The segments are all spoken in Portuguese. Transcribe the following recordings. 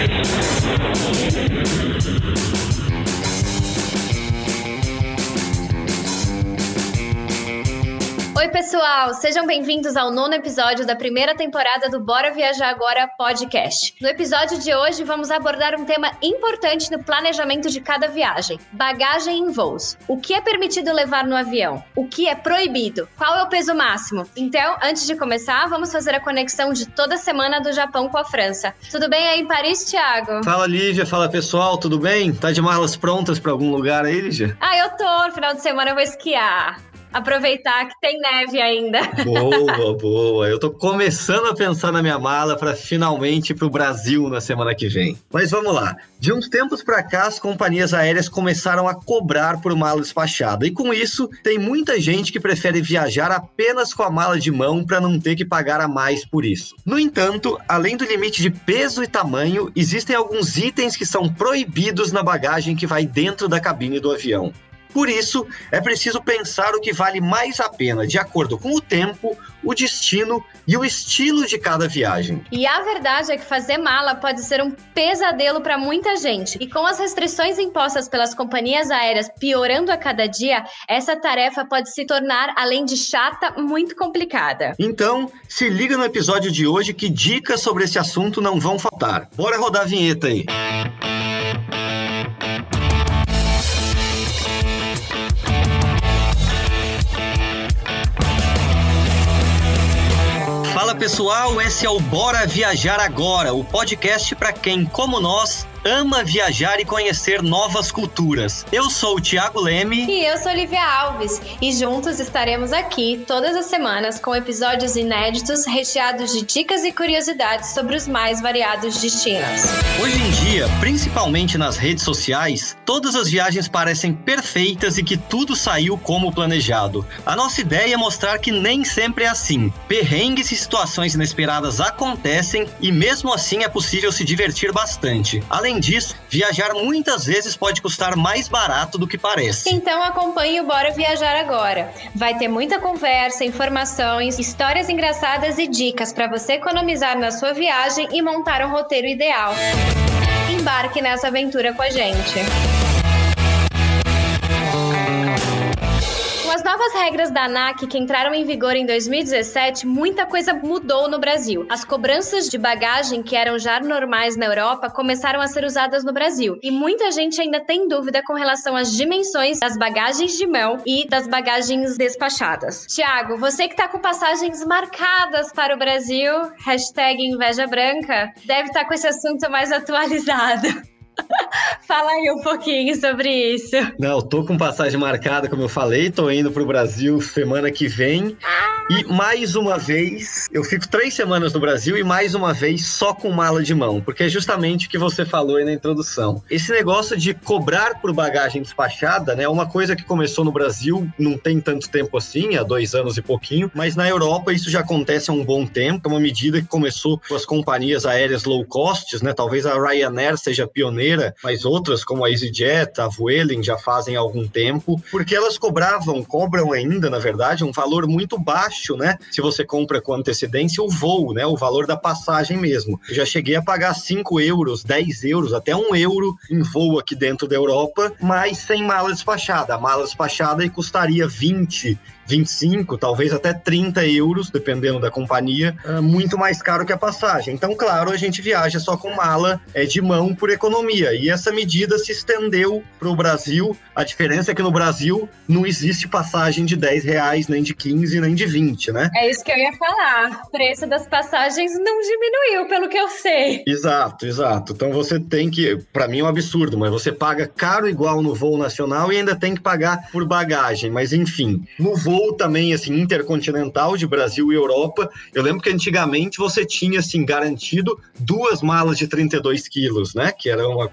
Thank you. Oi, pessoal! Sejam bem-vindos ao nono episódio da primeira temporada do Bora Viajar Agora podcast. No episódio de hoje, vamos abordar um tema importante no planejamento de cada viagem: bagagem em voos. O que é permitido levar no avião? O que é proibido? Qual é o peso máximo? Então, antes de começar, vamos fazer a conexão de toda semana do Japão com a França. Tudo bem aí em Paris, Thiago? Fala, Lívia. Fala, pessoal. Tudo bem? Tá de malas prontas para algum lugar aí, Lívia? Ah, eu tô. No final de semana eu vou esquiar aproveitar que tem neve ainda. Boa, boa. Eu tô começando a pensar na minha mala para finalmente ir pro Brasil na semana que vem. Mas vamos lá. De uns tempos para cá, as companhias aéreas começaram a cobrar por mala despachada. E com isso, tem muita gente que prefere viajar apenas com a mala de mão para não ter que pagar a mais por isso. No entanto, além do limite de peso e tamanho, existem alguns itens que são proibidos na bagagem que vai dentro da cabine do avião. Por isso, é preciso pensar o que vale mais a pena, de acordo com o tempo, o destino e o estilo de cada viagem. E a verdade é que fazer mala pode ser um pesadelo para muita gente. E com as restrições impostas pelas companhias aéreas piorando a cada dia, essa tarefa pode se tornar, além de chata, muito complicada. Então, se liga no episódio de hoje que dicas sobre esse assunto não vão faltar. Bora rodar a vinheta aí. Fala pessoal, esse é o Bora Viajar Agora, o podcast para quem, como nós, ama viajar e conhecer novas culturas. Eu sou o Thiago Leme. E eu sou Olivia Alves. E juntos estaremos aqui todas as semanas com episódios inéditos recheados de dicas e curiosidades sobre os mais variados destinos. Hoje em dia, principalmente nas redes sociais, todas as viagens parecem perfeitas e que tudo saiu como planejado. A nossa ideia é mostrar que nem sempre é assim. Perrengues e situações inesperadas acontecem e mesmo assim é possível se divertir bastante. Além Além disso, viajar muitas vezes pode custar mais barato do que parece. Então acompanhe o Bora Viajar Agora. Vai ter muita conversa, informações, histórias engraçadas e dicas para você economizar na sua viagem e montar um roteiro ideal. Embarque nessa aventura com a gente. Novas regras da ANAC que entraram em vigor em 2017, muita coisa mudou no Brasil. As cobranças de bagagem, que eram já normais na Europa, começaram a ser usadas no Brasil. E muita gente ainda tem dúvida com relação às dimensões das bagagens de mão e das bagagens despachadas. Tiago, você que está com passagens marcadas para o Brasil, hashtag inveja branca, deve estar tá com esse assunto mais atualizado. Fala aí um pouquinho sobre isso. Não, tô com passagem marcada, como eu falei, tô indo pro Brasil semana que vem. Ah. E mais uma vez, eu fico três semanas no Brasil e mais uma vez só com mala de mão, porque é justamente o que você falou aí na introdução. Esse negócio de cobrar por bagagem despachada, né, é uma coisa que começou no Brasil, não tem tanto tempo assim, há dois anos e pouquinho, mas na Europa isso já acontece há um bom tempo, é uma medida que começou com as companhias aéreas low cost, né, talvez a Ryanair seja pioneira, mas outras como a EasyJet, a Vueling já fazem há algum tempo, porque elas cobravam, cobram ainda, na verdade, um valor muito baixo né? Se você compra com antecedência, o voo, né? O valor da passagem mesmo. Eu já cheguei a pagar 5 euros, 10 euros, até 1 euro em voo aqui dentro da Europa, mas sem mala despachada. A mala despachada custaria 20 25, talvez até 30 euros, dependendo da companhia, é muito mais caro que a passagem. Então, claro, a gente viaja só com mala é, de mão por economia. E essa medida se estendeu para o Brasil. A diferença é que no Brasil não existe passagem de 10 reais, nem de 15, nem de 20, né? É isso que eu ia falar. O preço das passagens não diminuiu, pelo que eu sei. Exato, exato. Então você tem que, para mim é um absurdo, mas você paga caro igual no voo nacional e ainda tem que pagar por bagagem. Mas enfim, no voo voo também, assim, intercontinental de Brasil e Europa. Eu lembro que antigamente você tinha, assim, garantido duas malas de 32 quilos, né? Que era uma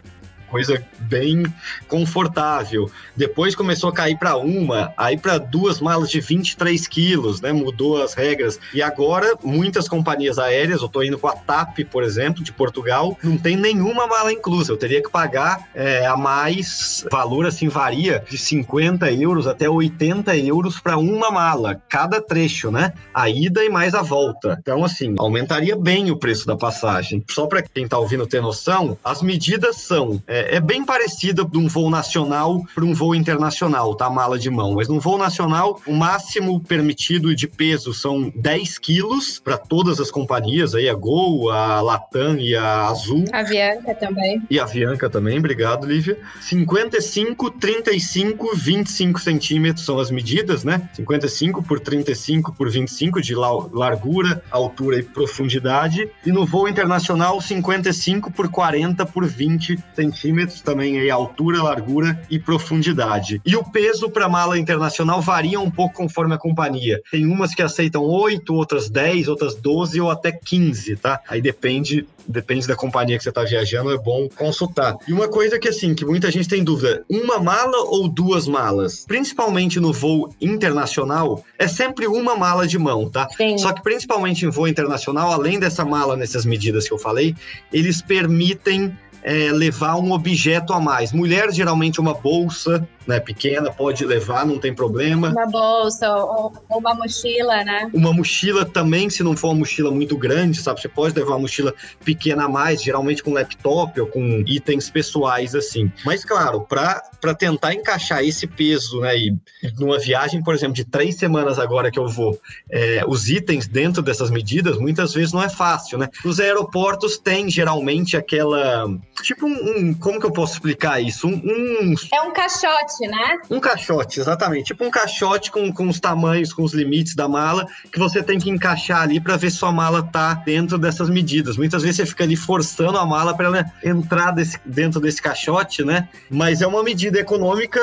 coisa bem confortável. Depois começou a cair para uma, aí para duas malas de 23 quilos, né? Mudou as regras. E agora, muitas companhias aéreas, eu tô indo com a TAP, por exemplo, de Portugal, não tem nenhuma mala inclusa. Eu teria que pagar é, a mais, valor assim varia de 50 euros até 80 euros para uma mala, cada trecho, né? A ida e mais a volta. Então, assim, aumentaria bem o preço da passagem. Só para quem tá ouvindo ter noção, as medidas são é, é bem parecida de um voo nacional para um voo internacional, tá? Mala de mão. Mas no voo nacional, o máximo permitido de peso são 10 quilos para todas as companhias, aí a Gol, a Latam e a Azul. A Avianca também. E a Avianca também, obrigado, Lívia. 55, 35, 25 centímetros são as medidas, né? 55 por 35 por 25 de largura, altura e profundidade. E no voo internacional, 55 por 40 por 20 centímetros, também aí altura, largura e profundidade. E o peso para mala internacional varia um pouco conforme a companhia. Tem umas que aceitam 8, outras 10, outras 12 ou até 15, tá? Aí depende depende da companhia que você está viajando, é bom consultar. E uma coisa que, assim, que muita gente tem dúvida, uma mala ou duas malas? Principalmente no voo internacional, é sempre uma mala de mão, tá? Sim. Só que principalmente em voo internacional, além dessa mala nessas medidas que eu falei, eles permitem é, levar um objeto a mais. Mulher, geralmente, uma bolsa, né, pequena, pode levar, não tem problema. Uma bolsa ou, ou, uma mochila, né? Uma mochila também, se não for uma mochila muito grande, sabe? Você pode levar uma mochila pequena a mais, geralmente com laptop ou com itens pessoais, assim. Mas, claro, para tentar encaixar esse peso, né, e numa viagem, por exemplo, de três semanas agora que eu vou, é, os itens dentro dessas medidas, muitas vezes não é fácil, né? Os aeroportos têm, geralmente, aquela... Tipo um... um como que eu posso explicar isso? Um, um... É um caixote caixote, né? Um caixote, exatamente. Tipo um caixote com, com os tamanhos, com os limites da mala, que você tem que encaixar ali para ver se sua mala tá dentro dessas medidas. Muitas vezes você fica ali forçando a mala para ela entrar desse, dentro desse caixote, né? Mas é uma medida econômica.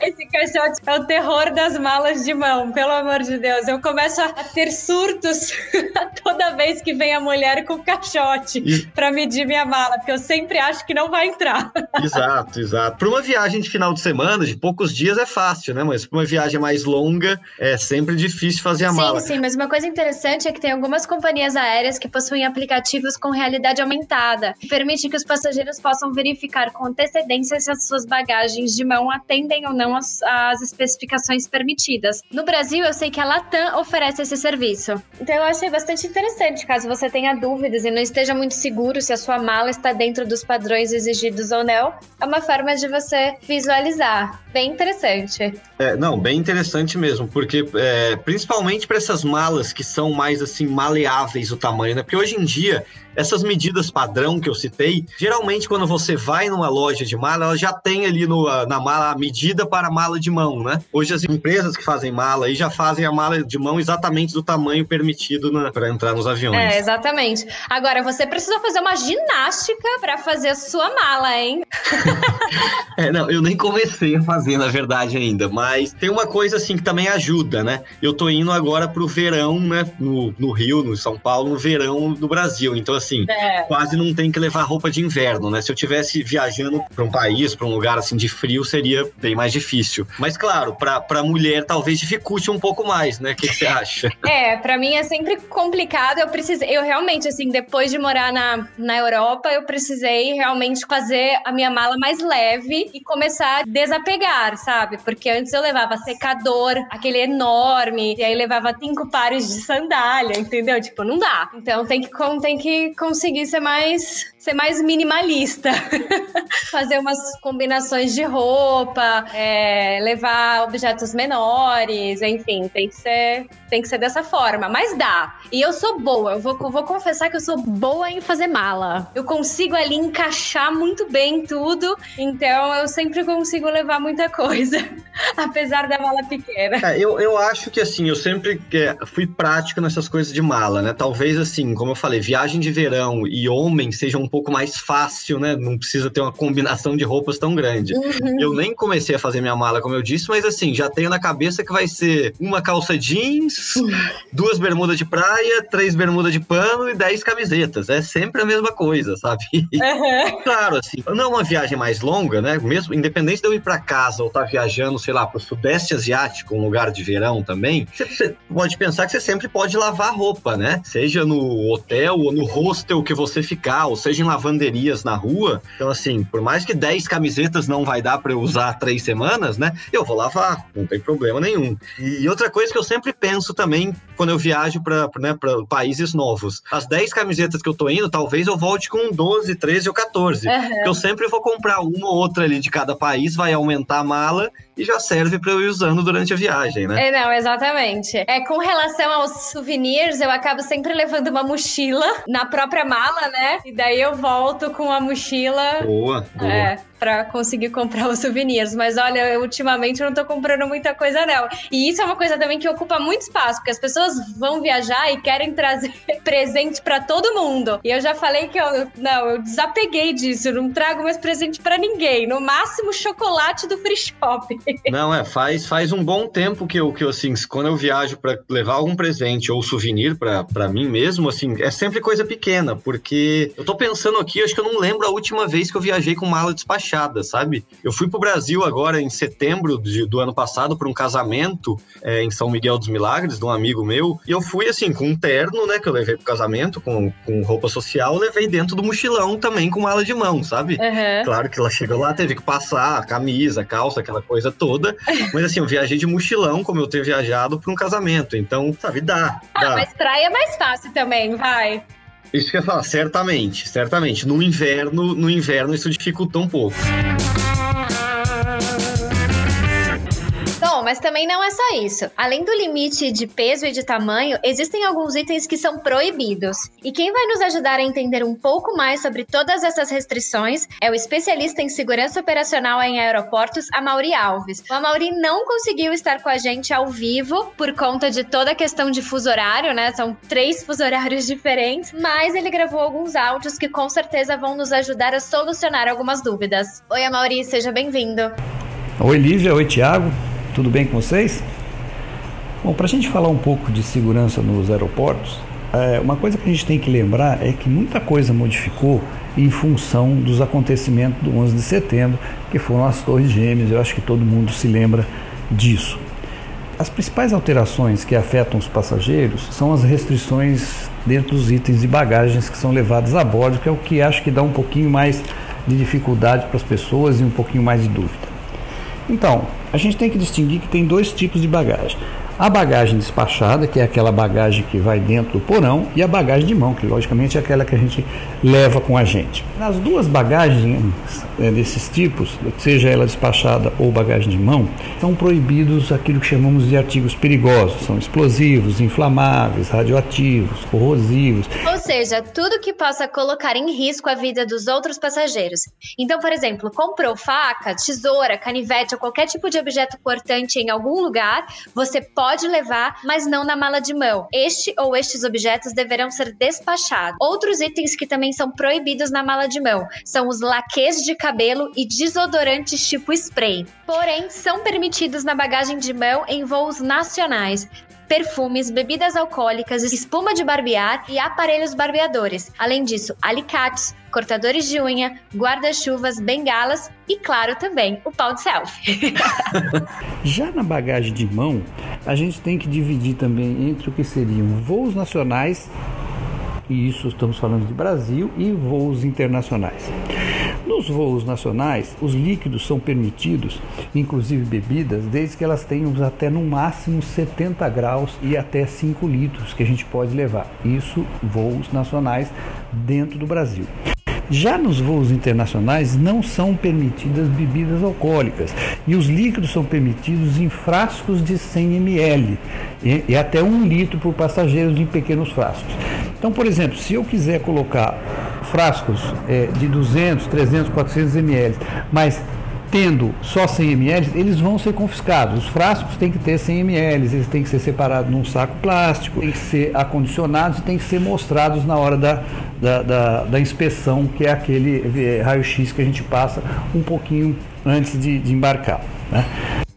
Esse caixote é o terror das malas de mão, pelo amor de Deus. Eu começo a ter surtos toda vez que vem a mulher com o caixote e... para medir minha mala, porque eu sempre acho que não vai entrar. exato, exato. Para uma viagem de final de semana, de poucos dias é fácil, né? Mas para uma viagem mais longa é sempre difícil fazer a sim, mala. Sim, sim, mas uma coisa interessante é que tem algumas companhias aéreas que possuem aplicativos com realidade aumentada, que permite que os passageiros possam verificar com antecedência se as suas bagagens de mão atendem ou não as, as especificações permitidas. No Brasil, eu sei que a Latam oferece esse serviço. Então eu achei bastante interessante, caso você tenha dúvidas e não esteja muito seguro se a sua mala está dentro dos padrões exigidos ou não, é uma forma de você visualizar bem interessante. É, não, bem interessante mesmo, porque é, principalmente para essas malas que são mais assim maleáveis o tamanho, né? Porque hoje em dia essas medidas padrão que eu citei, geralmente quando você vai numa loja de mala, ela já tem ali no, na mala a medida para mala de mão, né? Hoje as empresas que fazem mala aí já fazem a mala de mão exatamente do tamanho permitido para entrar nos aviões. É, exatamente. Agora, você precisa fazer uma ginástica para fazer a sua mala, hein? é, não, eu nem comecei a fazer, na verdade, ainda, mas tem uma coisa assim que também ajuda, né? Eu tô indo agora pro verão, né? No, no Rio, no São Paulo, no verão do Brasil. Então, assim, é. quase não tem que levar roupa de inverno, né? Se eu tivesse viajando para um país, para um lugar assim de frio, seria bem mais difícil. Mas claro, para mulher talvez dificulte um pouco mais, né? O que, você acha? É, para mim é sempre complicado. Eu precisei, eu realmente assim, depois de morar na, na Europa, eu precisei realmente fazer a minha mala mais leve e começar a desapegar, sabe? Porque antes eu levava secador, aquele enorme, e aí levava cinco pares de sandália, entendeu? Tipo, não dá. Então tem que, tem que conseguir ser mais ser mais minimalista. Fazer umas combinações de roupa, é, levar objetos menores, enfim, tem que ser tem que ser dessa forma, mas dá. E eu sou boa, eu vou, vou confessar que eu sou boa em fazer mala. Eu consigo ali encaixar muito bem tudo, então eu sempre consigo levar muita coisa, apesar da mala pequena. É, eu, eu acho que assim, eu sempre é, fui prático nessas coisas de mala, né? Talvez assim, como eu falei, viagem de verão e homem seja um pouco mais fácil, né? Não precisa ter uma combinação de roupas tão grande. Uhum. Eu nem comecei a fazer minha mala, como eu disse, mas assim, já tenho na cabeça que vai ser uma calça jeans, uhum. duas bermudas de praia, três bermudas de pano e 10 camisetas. É sempre a mesma coisa, sabe? Uhum. claro, assim, não é uma viagem mais longa, né? Mesmo, independente de eu ir para casa ou estar tá viajando, sei lá, para o Sudeste Asiático, um lugar de verão também, você pode pensar que você sempre pode lavar roupa, né? Seja no hotel ou no hostel que você ficar, ou seja lavanderias na rua. Então, assim, por mais que 10 camisetas não vai dar para eu usar três semanas, né? Eu vou lavar, não tem problema nenhum. E outra coisa que eu sempre penso também quando eu viajo para né, países novos. As 10 camisetas que eu tô indo, talvez eu volte com 12, 13 ou 14. Uhum. Eu sempre vou comprar uma ou outra ali de cada país, vai aumentar a mala e já serve para eu ir usando durante a viagem, né? É, não, exatamente. É, com relação aos souvenirs, eu acabo sempre levando uma mochila na própria mala, né? E daí eu volto com a mochila. Boa, boa. É, para conseguir comprar os souvenirs. Mas olha, eu, ultimamente eu não tô comprando muita coisa, não. E isso é uma coisa também que ocupa muito espaço, porque as pessoas vão viajar e querem trazer presente para todo mundo. E eu já falei que eu não, eu desapeguei disso, eu não trago mais presente para ninguém. No máximo, chocolate do free shop. Não, é, faz, faz um bom tempo que eu, que eu assim, quando eu viajo para levar algum presente ou souvenir para mim mesmo, assim, é sempre coisa pequena, porque eu tô pensando aqui, acho que eu não lembro a última vez que eu viajei com mala despachada, sabe? Eu fui pro Brasil agora em setembro de, do ano passado para um casamento é, em São Miguel dos Milagres, de um amigo meu, e eu fui assim, com um terno, né, que eu levei pro casamento, com, com roupa social, levei dentro do mochilão também com mala de mão, sabe? Uhum. Claro que ela chegou lá, teve que passar camisa, calça, aquela coisa toda. Mas assim, eu viajei de mochilão, como eu ter viajado para um casamento. Então, sabe, dá. Ah, dá. mas praia é mais fácil também, vai. Isso que eu ia falar, certamente, certamente. No inverno, no inverno isso dificulta um pouco. Mas também não é só isso. Além do limite de peso e de tamanho, existem alguns itens que são proibidos. E quem vai nos ajudar a entender um pouco mais sobre todas essas restrições é o especialista em segurança operacional em aeroportos, Amaury Alves. O Amaury não conseguiu estar com a gente ao vivo por conta de toda a questão de fuso horário, né? São três fuso horários diferentes, mas ele gravou alguns áudios que com certeza vão nos ajudar a solucionar algumas dúvidas. Oi, Amaury, seja bem-vindo. Oi, Lívia. Oi, Tiago. Tudo bem com vocês? Bom, para a gente falar um pouco de segurança nos aeroportos, é, uma coisa que a gente tem que lembrar é que muita coisa modificou em função dos acontecimentos do 11 de setembro, que foram as Torres Gêmeas. Eu acho que todo mundo se lembra disso. As principais alterações que afetam os passageiros são as restrições dentro dos itens e bagagens que são levados a bordo, que é o que acho que dá um pouquinho mais de dificuldade para as pessoas e um pouquinho mais de dúvida. Então, a gente tem que distinguir que tem dois tipos de bagagem. A bagagem despachada, que é aquela bagagem que vai dentro do porão, e a bagagem de mão, que logicamente é aquela que a gente leva com a gente. Nas duas bagagens é, desses tipos, seja ela despachada ou bagagem de mão, são proibidos aquilo que chamamos de artigos perigosos, são explosivos, inflamáveis, radioativos, corrosivos. Ou seja, tudo que possa colocar em risco a vida dos outros passageiros. Então, por exemplo, comprou faca, tesoura, canivete ou qualquer tipo de objeto cortante em algum lugar, você pode pode levar, mas não na mala de mão. Este ou estes objetos deverão ser despachados. Outros itens que também são proibidos na mala de mão são os laques de cabelo e desodorantes tipo spray. Porém, são permitidos na bagagem de mão em voos nacionais perfumes, bebidas alcoólicas, espuma de barbear e aparelhos barbeadores. Além disso, alicates, cortadores de unha, guarda-chuvas, bengalas e, claro, também o pau de selfie. Já na bagagem de mão, a gente tem que dividir também entre o que seriam voos nacionais e isso estamos falando de Brasil e voos internacionais. Nos voos nacionais, os líquidos são permitidos, inclusive bebidas, desde que elas tenham até no máximo 70 graus e até 5 litros que a gente pode levar. Isso voos nacionais dentro do Brasil. Já nos voos internacionais não são permitidas bebidas alcoólicas e os líquidos são permitidos em frascos de 100 ml e, e até 1 litro por passageiros em pequenos frascos. Então, por exemplo, se eu quiser colocar frascos é, de 200, 300, 400 ml, mas tendo só 100 ml, eles vão ser confiscados. Os frascos têm que ter 100 ml, eles têm que ser separados num saco plástico, têm que ser acondicionados e têm que ser mostrados na hora da, da, da, da inspeção, que é aquele é, raio-x que a gente passa um pouquinho antes de, de embarcar. Né?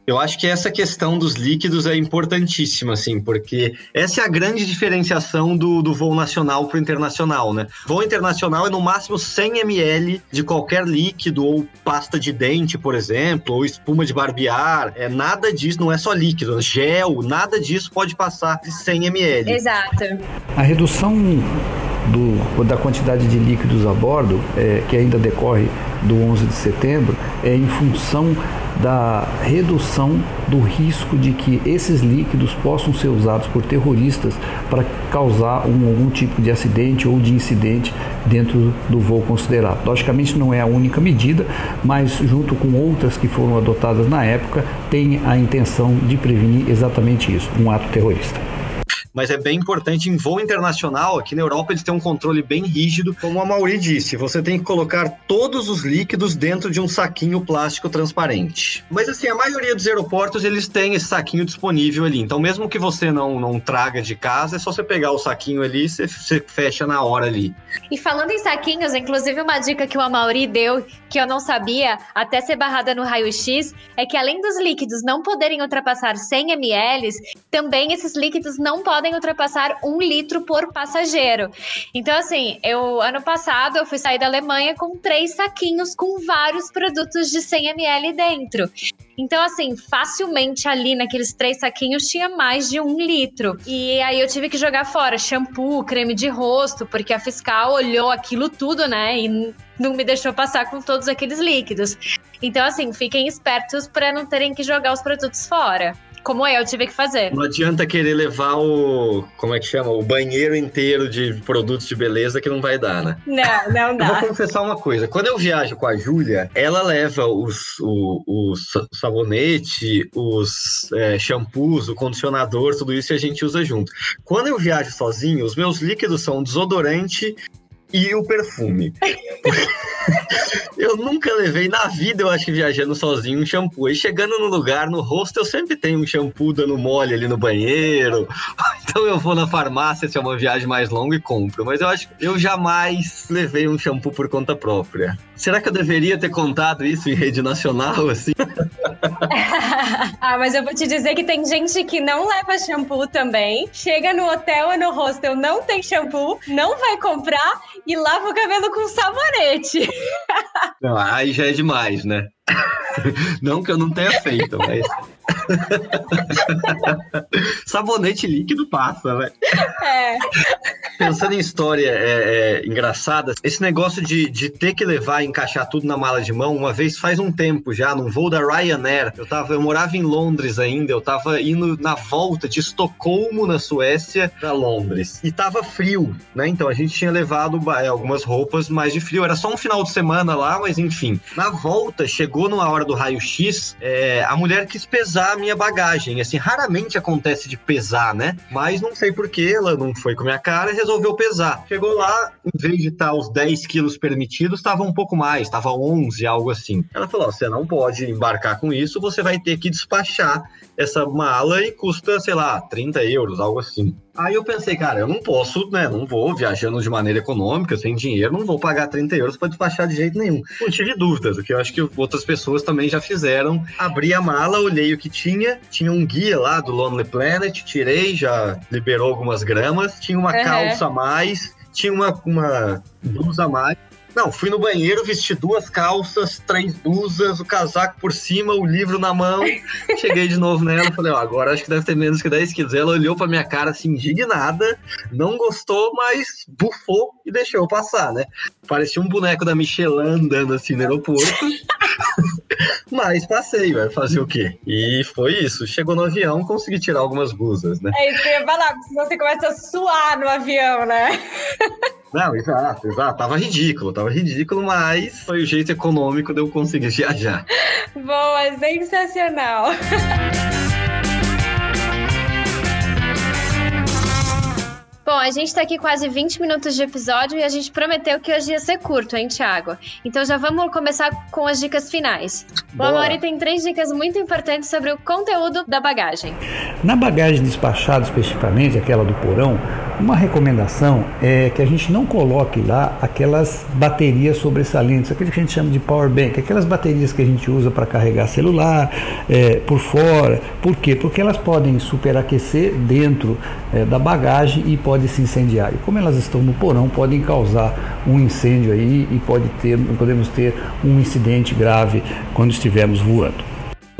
Eu acho que essa questão dos líquidos é importantíssima, assim, porque essa é a grande diferenciação do, do voo nacional para o internacional, né? Voo internacional é no máximo 100 ml de qualquer líquido, ou pasta de dente, por exemplo, ou espuma de barbear. É, nada disso, não é só líquido, gel, nada disso pode passar de 100 ml. Exato. A redução do, da quantidade de líquidos a bordo, é, que ainda decorre do 11 de setembro, é em função da redução do risco de que esses líquidos possam ser usados por terroristas para causar um, algum tipo de acidente ou de incidente dentro do voo considerado. Logicamente não é a única medida, mas junto com outras que foram adotadas na época, tem a intenção de prevenir exatamente isso, um ato terrorista mas é bem importante em voo internacional, aqui na Europa eles têm um controle bem rígido, como a Mauri disse, você tem que colocar todos os líquidos dentro de um saquinho plástico transparente. Mas assim, a maioria dos aeroportos eles têm esse saquinho disponível ali, então mesmo que você não, não traga de casa, é só você pegar o saquinho ali e você, você fecha na hora ali. E falando em saquinhos, inclusive uma dica que o Amauri deu, que eu não sabia, até ser barrada no raio-x, é que além dos líquidos não poderem ultrapassar 100 ml, também esses líquidos não podem podem ultrapassar um litro por passageiro. Então, assim, eu ano passado eu fui sair da Alemanha com três saquinhos com vários produtos de 100 ml dentro. Então, assim, facilmente ali naqueles três saquinhos tinha mais de um litro. E aí eu tive que jogar fora shampoo, creme de rosto, porque a fiscal olhou aquilo tudo, né? E não me deixou passar com todos aqueles líquidos. Então, assim, fiquem espertos para não terem que jogar os produtos fora como eu tive que fazer. Não adianta querer levar o. Como é que chama? O banheiro inteiro de produtos de beleza que não vai dar, né? Não, não dá. Eu vou confessar uma coisa. Quando eu viajo com a Júlia, ela leva os, o, o sabonete, os é, shampoos, o condicionador, tudo isso e a gente usa junto. Quando eu viajo sozinho, os meus líquidos são desodorante e o perfume. eu nunca levei na vida, eu acho que viajando sozinho, um shampoo. E chegando no lugar, no rosto, eu sempre tenho um shampoo dando mole ali no banheiro. Então eu vou na farmácia se é uma viagem mais longa e compro. Mas eu acho que eu jamais levei um shampoo por conta própria. Será que eu deveria ter contado isso em rede nacional, assim? ah, mas eu vou te dizer que tem gente que não leva shampoo também. Chega no hotel ou no hostel, não tem shampoo, não vai comprar e lava o cabelo com sabonete. Não, aí já é demais, né? Não que eu não tenha feito, mas. Sabonete líquido passa, né? É. Pensando em história é, é, engraçada, esse negócio de, de ter que levar e encaixar tudo na mala de mão, uma vez faz um tempo já, num voo da Ryanair, eu, tava, eu morava em Londres ainda, eu tava indo na volta de Estocolmo, na Suécia, para Londres. E tava frio, né? Então a gente tinha levado é, algumas roupas mais de frio. Era só um final de semana lá, mas enfim. Na volta, chegou numa hora do raio-x, é, a mulher quis pesar a minha bagagem. Assim, raramente acontece de pesar, né? Mas não sei porquê, ela não foi com a minha cara e resolveu pesar. Chegou lá, em vez de estar os 10 quilos permitidos, estava um pouco mais, estava 11, algo assim. Ela falou: você não pode embarcar com isso, você vai ter que despachar essa mala e custa, sei lá, 30 euros, algo assim. Aí eu pensei, cara, eu não posso, né? Não vou viajando de maneira econômica, sem dinheiro, não vou pagar 30 euros para despachar de jeito nenhum. Não tive dúvidas, o que eu acho que outras pessoas também já fizeram. Abri a mala, olhei o que tinha, tinha um guia lá do Lonely Planet, tirei, já liberou algumas gramas, tinha uma uhum. calça a mais, tinha uma, uma blusa a mais. Não, fui no banheiro, vesti duas calças, três blusas, o casaco por cima, o livro na mão. Cheguei de novo nela, falei, ó, agora acho que deve ter menos que 10 quilos. Ela olhou pra minha cara assim, indignada, não gostou, mas bufou e deixou eu passar, né? Parecia um boneco da Michelin andando assim no aeroporto. Mas passei, vai fazer o quê? E foi isso. Chegou no avião, consegui tirar algumas blusas, né? É isso que eu ia falar, porque você começa a suar no avião, né? Não, exato, exato. Tava ridículo, tava ridículo, mas foi o jeito econômico de eu conseguir viajar. Boa, sensacional. Bom, a gente tá aqui quase 20 minutos de episódio e a gente prometeu que hoje ia ser curto, hein, Thiago? Então já vamos começar com as dicas finais. Boa. O Amori tem três dicas muito importantes sobre o conteúdo da bagagem. Na bagagem despachada, especificamente, aquela do porão, Uma recomendação é que a gente não coloque lá aquelas baterias sobressalentes, aquilo que a gente chama de power bank, aquelas baterias que a gente usa para carregar celular é, por fora. Por quê? Porque elas podem superaquecer dentro é, da bagagem e podem se incendiar. E como elas estão no porão, podem causar um incêndio aí e pode ter, podemos ter um incidente grave quando estivermos voando.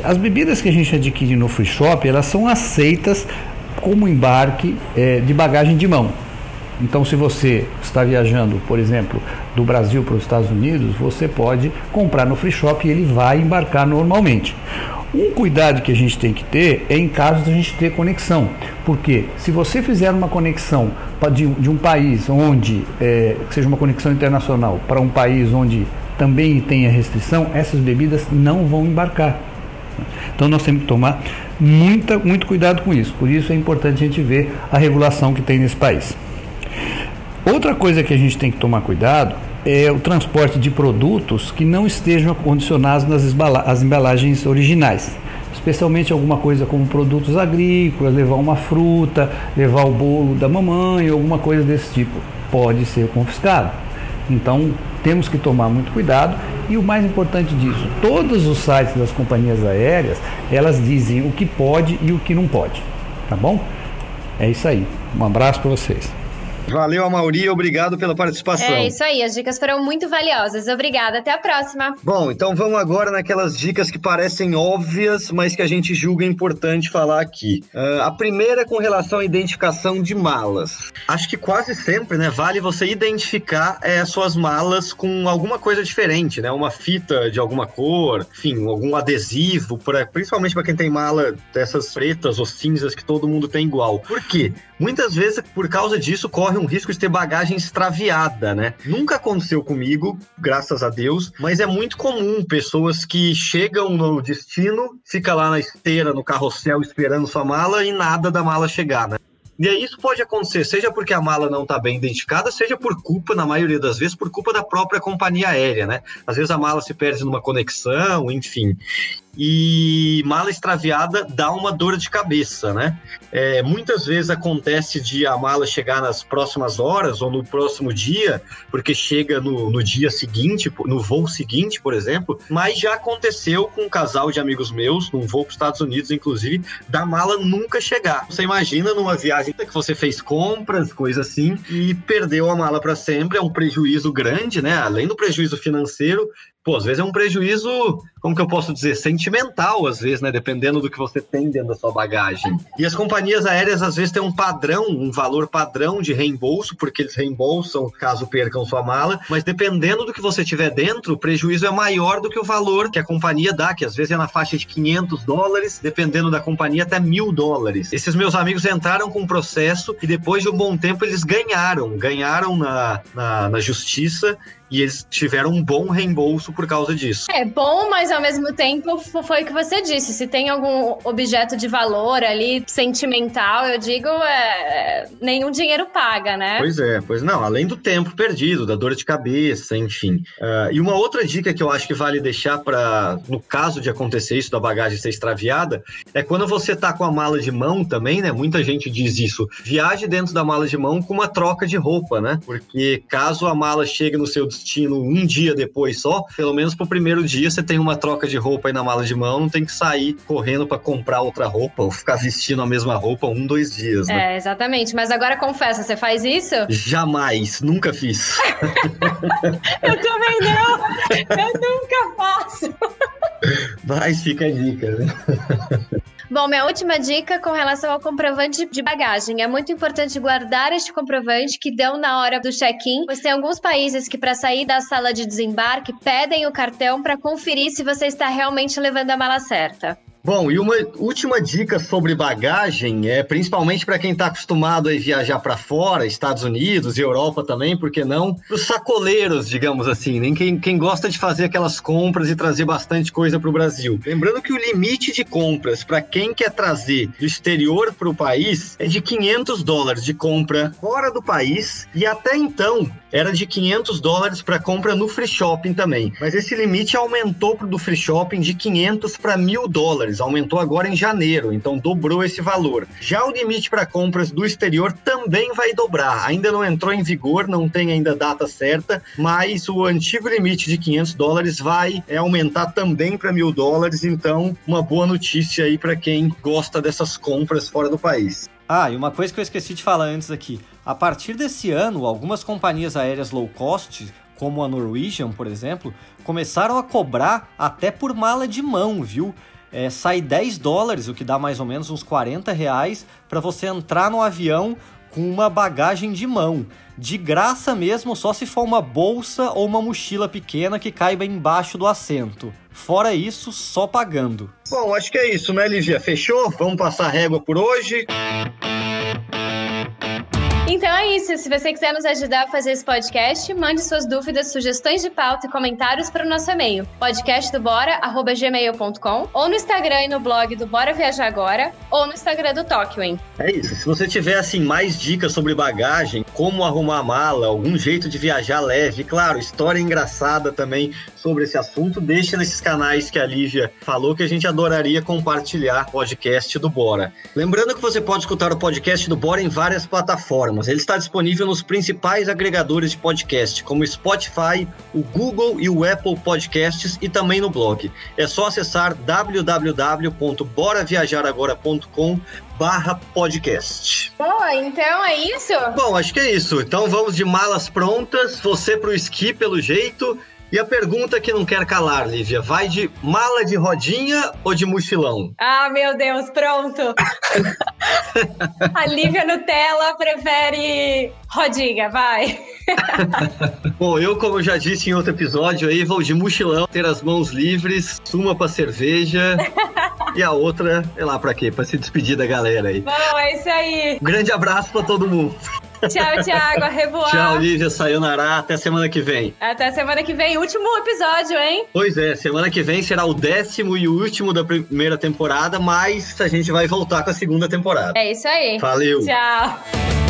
As bebidas que a gente adquire no free shop, elas são aceitas como embarque é, de bagagem de mão. Então, se você está viajando, por exemplo, do Brasil para os Estados Unidos, você pode comprar no free shop e ele vai embarcar normalmente. Um cuidado que a gente tem que ter é em caso de a gente ter conexão, porque se você fizer uma conexão de, um país onde é, seja uma conexão internacional para um país onde também tenha restrição, essas bebidas não vão embarcar. Então nós temos que tomar muita, muito cuidado com isso. Por isso é importante a gente ver a regulação que tem nesse país. Outra coisa que a gente tem que tomar cuidado é o transporte de produtos que não estejam condicionados nas embalagens originais. Especialmente alguma coisa como produtos agrícolas, levar uma fruta, levar o bolo da mamãe, alguma coisa desse tipo. Pode ser confiscado. Então temos que tomar muito cuidado e o mais importante disso, todos os sites das companhias aéreas, elas dizem o que pode e o que não pode, tá bom? É isso aí. Um abraço para vocês. Valeu, Amauri, obrigado pela participação. É isso aí, as dicas foram muito valiosas. Obrigada, até a próxima. Bom, então vamos agora naquelas dicas que parecem óbvias, mas que a gente julga importante falar aqui. Uh, a primeira é com relação à identificação de malas. Acho que quase sempre, né, vale você identificar é, suas malas com alguma coisa diferente, né? Uma fita de alguma cor, enfim, algum adesivo, pra, principalmente para quem tem mala dessas pretas ou cinzas que todo mundo tem igual. Por quê? Muitas vezes, por causa disso, corre um risco de ter bagagem extraviada, né? Nunca aconteceu comigo, graças a Deus, mas é muito comum pessoas que chegam no destino, fica lá na esteira, no carrossel, esperando sua mala e nada da mala chegar, né? E aí isso pode acontecer, seja porque a mala não está bem identificada, seja por culpa, na maioria das vezes, por culpa da própria companhia aérea, né? Às vezes a mala se perde numa conexão, enfim e mala extraviada dá uma dor de cabeça, né? É, muitas vezes acontece de a mala chegar nas próximas horas ou no próximo dia, porque chega no, no dia seguinte, no voo seguinte, por exemplo, mas já aconteceu com um casal de amigos meus, num voo para os Estados Unidos, inclusive, da mala nunca chegar. Você imagina numa viagem que você fez compras, coisa assim, e perdeu a mala para sempre, é um prejuízo grande, né? Além do prejuízo financeiro, pô, às vezes é um prejuízo, como que eu posso dizer, sentimental, às vezes, né? Dependendo do que você tem dentro da sua bagagem. E as companhias aéreas, às vezes, têm um padrão, um valor padrão de reembolso, porque eles reembolsam caso percam sua mala, mas dependendo do que você tiver dentro, o prejuízo é maior do que o valor que a companhia dá, que às vezes é na faixa de 500 dólares, dependendo da companhia, até mil dólares. Esses meus amigos entraram com um processo e depois de um bom tempo eles ganharam, ganharam na, na, na justiça e eles tiveram um bom reembolso por causa disso. É bom, mas ao mesmo tempo foi o que você disse. Se tem algum objeto de valor ali, sentimental, eu digo, é, nenhum dinheiro paga, né? Pois é, pois não. Além do tempo perdido, da dor de cabeça, enfim. Uh, e uma outra dica que eu acho que vale deixar para, no caso de acontecer isso, da bagagem ser extraviada, é quando você tá com a mala de mão também, né? Muita gente diz isso. Viaje dentro da mala de mão com uma troca de roupa, né? Porque caso a mala chegue no seu destino um dia depois só, pelo menos pro primeiro dia você tem uma troca de roupa aí na mala de mão, não tem que sair correndo para comprar outra roupa ou ficar vestindo a mesma roupa um, dois dias, né? É, exatamente. Mas agora confessa, você faz isso? Jamais, nunca fiz. eu também não. Eu nunca faço. Mas fica a dica, né? Bom, minha última dica com relação ao comprovante de bagagem. É muito importante guardar este comprovante que dão na hora do check-in, pois tem alguns países que, para sair da sala de desembarque, pedem o cartão para conferir se você está realmente levando a mala certa. Bom, e uma última dica sobre bagagem, é principalmente para quem está acostumado a viajar para fora, Estados Unidos e Europa também, por que não? Os sacoleiros, digamos assim, nem quem, quem gosta de fazer aquelas compras e trazer bastante coisa para o Brasil. Lembrando que o limite de compras para quem quer trazer do exterior para o país é de 500 dólares de compra fora do país e até então era de 500 dólares para compra no free shopping também. Mas esse limite aumentou pro do free shopping de 500 para 1000 dólares Aumentou agora em janeiro, então dobrou esse valor. Já o limite para compras do exterior também vai dobrar. Ainda não entrou em vigor, não tem ainda data certa, mas o antigo limite de 500 dólares vai é, aumentar também para mil dólares. Então, uma boa notícia aí para quem gosta dessas compras fora do país. Ah, e uma coisa que eu esqueci de falar antes aqui. A partir desse ano, algumas companhias aéreas low cost, como a Norwegian, por exemplo, começaram a cobrar até por mala de mão, viu? É, sai 10 dólares, o que dá mais ou menos uns 40 reais, para você entrar no avião com uma bagagem de mão. De graça mesmo, só se for uma bolsa ou uma mochila pequena que caiba embaixo do assento. Fora isso, só pagando. Bom, acho que é isso, né, Lívia? Fechou? Vamos passar a régua por hoje? Então é isso. Se você quiser nos ajudar a fazer esse podcast, mande suas dúvidas, sugestões de pauta e comentários para o nosso e-mail, podcastdobora.gmail.com ou no Instagram e no blog do Bora Viajar Agora ou no Instagram do hein? É isso. Se você tiver, assim, mais dicas sobre bagagem, como arrumar mala, algum jeito de viajar leve, claro, história engraçada também sobre esse assunto, deixa nesses canais que a Lívia falou que a gente adoraria compartilhar podcast do Bora. Lembrando que você pode escutar o podcast do Bora em várias plataformas. Ele está disponível nos principais agregadores de podcast, como o Spotify, o Google e o Apple Podcasts e também no blog. É só acessar www.boraviajaragora.com barra podcast. Boa, então é isso? Bom, acho que é isso. Então vamos de malas prontas, você pro esqui pelo jeito. E a pergunta que não quer calar, Lívia, vai de mala de rodinha ou de mochilão? Ah, meu Deus, pronto. a Lívia Nutella prefere rodinha, vai. Bom, eu, como já disse em outro episódio, aí vou de mochilão, ter as mãos livres, uma pra cerveja e a outra, sei lá pra quê, pra se despedir da galera aí. Bom, é isso aí. Um grande abraço pra todo mundo. Tchau, Thiago. Arrevoar. Tchau, Lívia. Sayonara. Até semana que vem. Até semana que vem. Último episódio, hein? Pois é. Semana que vem será o décimo e último da primeira temporada, mas a gente vai voltar com a segunda temporada. É isso aí. Valeu. Tchau.